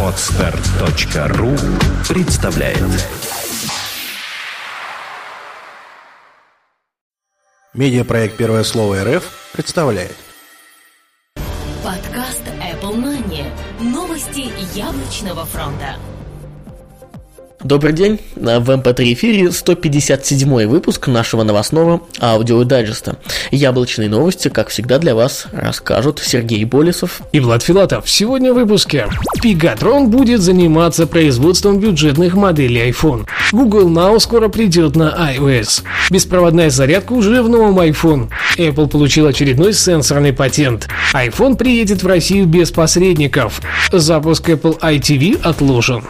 Отстар.ру представляет Медиапроект «Первое слово РФ» представляет Подкаст Apple Money. Новости яблочного фронта. Добрый день, в MP3 эфире 157 выпуск нашего новостного аудиодайджеста. Яблочные новости, как всегда, для вас расскажут Сергей Болесов и Влад Филатов. Сегодня в выпуске. Пегатрон будет заниматься производством бюджетных моделей iPhone. Google Now скоро придет на iOS. Беспроводная зарядка уже в новом iPhone. Apple получил очередной сенсорный патент. iPhone приедет в Россию без посредников. Запуск Apple iTV отложен.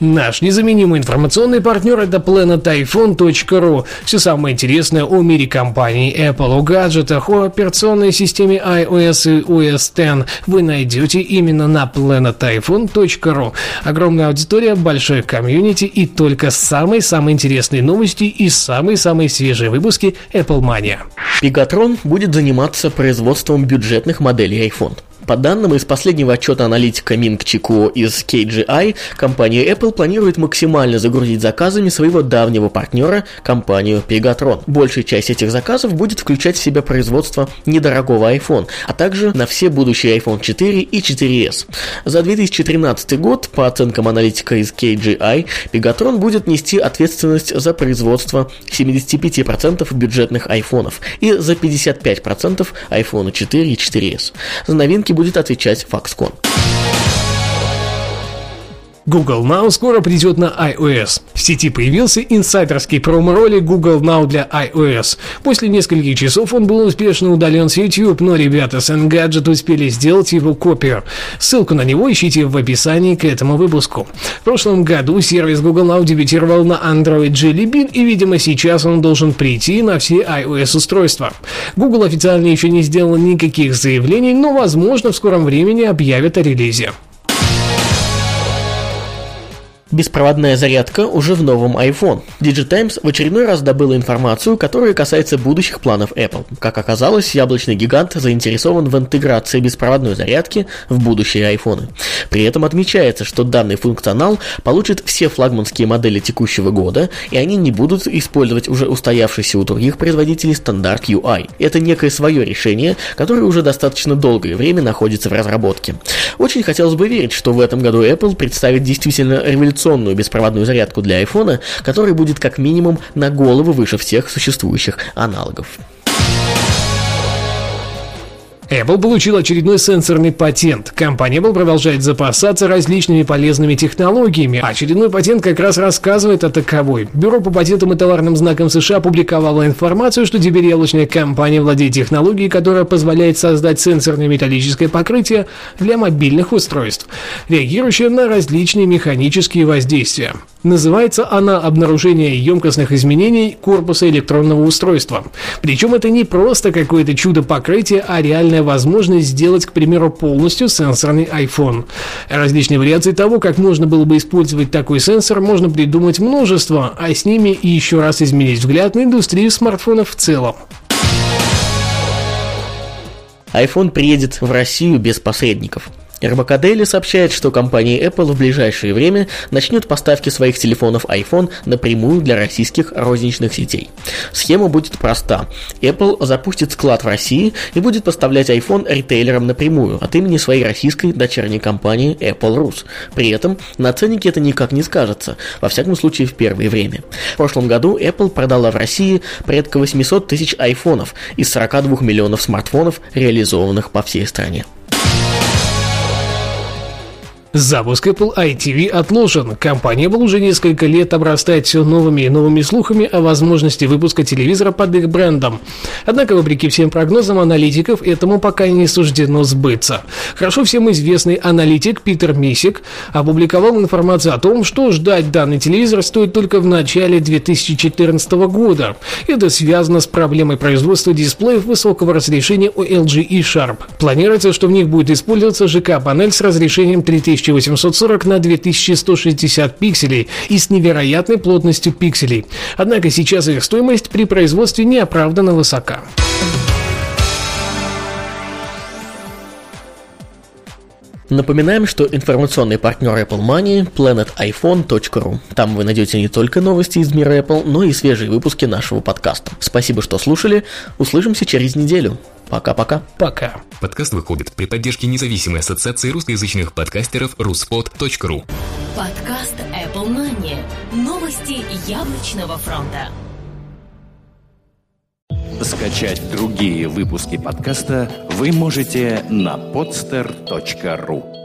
Наш незаменимый информационный партнер это planetiphone.ru. Все самое интересное о мире компании Apple, о гаджетах, о операционной системе iOS и OS X вы найдете именно на planetiphone.ru. Огромная аудитория, большой комьюнити и только самые-самые интересные новости и самые-самые свежие выпуски Apple Mania. Pegatron будет заниматься производством бюджетных моделей iPhone. По данным из последнего отчета аналитика Минг Чико из KGI, компания Apple планирует максимально загрузить заказами своего давнего партнера, компанию Pegatron. Большая часть этих заказов будет включать в себя производство недорогого iPhone, а также на все будущие iPhone 4 и 4s. За 2013 год, по оценкам аналитика из KGI, Pegatron будет нести ответственность за производство 75% бюджетных айфонов и за 55% iPhone 4 и 4s. За новинки будет отвечать Foxconn. Google Now скоро придет на iOS. В сети появился инсайдерский промо-ролик Google Now для iOS. После нескольких часов он был успешно удален с YouTube, но ребята с Engadget успели сделать его копию. Ссылку на него ищите в описании к этому выпуску. В прошлом году сервис Google Now дебютировал на Android Jelly Bean, и, видимо, сейчас он должен прийти на все iOS-устройства. Google официально еще не сделал никаких заявлений, но, возможно, в скором времени объявят о релизе. Беспроводная зарядка уже в новом iPhone. DigiTimes в очередной раз добыла информацию, которая касается будущих планов Apple. Как оказалось, яблочный гигант заинтересован в интеграции беспроводной зарядки в будущие iPhone. При этом отмечается, что данный функционал получит все флагманские модели текущего года, и они не будут использовать уже устоявшийся у других производителей стандарт UI. Это некое свое решение, которое уже достаточно долгое время находится в разработке. Очень хотелось бы верить, что в этом году Apple представит действительно революционную революционную беспроводную зарядку для iPhone, который будет как минимум на голову выше всех существующих аналогов. Apple получил очередной сенсорный патент. Компания Apple продолжает запасаться различными полезными технологиями. Очередной патент как раз рассказывает о таковой. Бюро по патентам и товарным знакам США опубликовало информацию, что теперь яблочная компания владеет технологией, которая позволяет создать сенсорное металлическое покрытие для мобильных устройств, реагирующее на различные механические воздействия. Называется она «Обнаружение емкостных изменений корпуса электронного устройства». Причем это не просто какое-то чудо покрытия, а реальная возможность сделать, к примеру, полностью сенсорный iPhone. Различные вариации того, как можно было бы использовать такой сенсор, можно придумать множество, а с ними и еще раз изменить взгляд на индустрию смартфонов в целом iPhone приедет в Россию без посредников. РБК Daily сообщает, что компания Apple в ближайшее время начнет поставки своих телефонов iPhone напрямую для российских розничных сетей. Схема будет проста. Apple запустит склад в России и будет поставлять iPhone ритейлерам напрямую от имени своей российской дочерней компании Apple Rus. При этом на ценнике это никак не скажется, во всяком случае в первое время. В прошлом году Apple продала в России порядка 800 тысяч айфонов из 42 миллионов смартфонов, реализованных по всей стране. Запуск Apple iTV отложен. Компания Apple уже несколько лет обрастает все новыми и новыми слухами о возможности выпуска телевизора под их брендом. Однако, вопреки всем прогнозам аналитиков, этому пока не суждено сбыться. Хорошо всем известный аналитик Питер Мисик опубликовал информацию о том, что ждать данный телевизор стоит только в начале 2014 года. Это связано с проблемой производства дисплеев высокого разрешения у LG и Sharp. Планируется, что в них будет использоваться ЖК-панель с разрешением 3000 2840 на 2160 пикселей и с невероятной плотностью пикселей. Однако сейчас их стоимость при производстве неоправданно высока. Напоминаем, что информационный партнер Apple Money – planetiphone.ru. Там вы найдете не только новости из мира Apple, но и свежие выпуски нашего подкаста. Спасибо, что слушали. Услышимся через неделю. Пока-пока. Пока. Подкаст выходит при поддержке независимой ассоциации русскоязычных подкастеров ruspod.ru. Подкаст Apple Money. Новости яблочного фронта. Скачать другие выпуски подкаста вы можете на podster.ru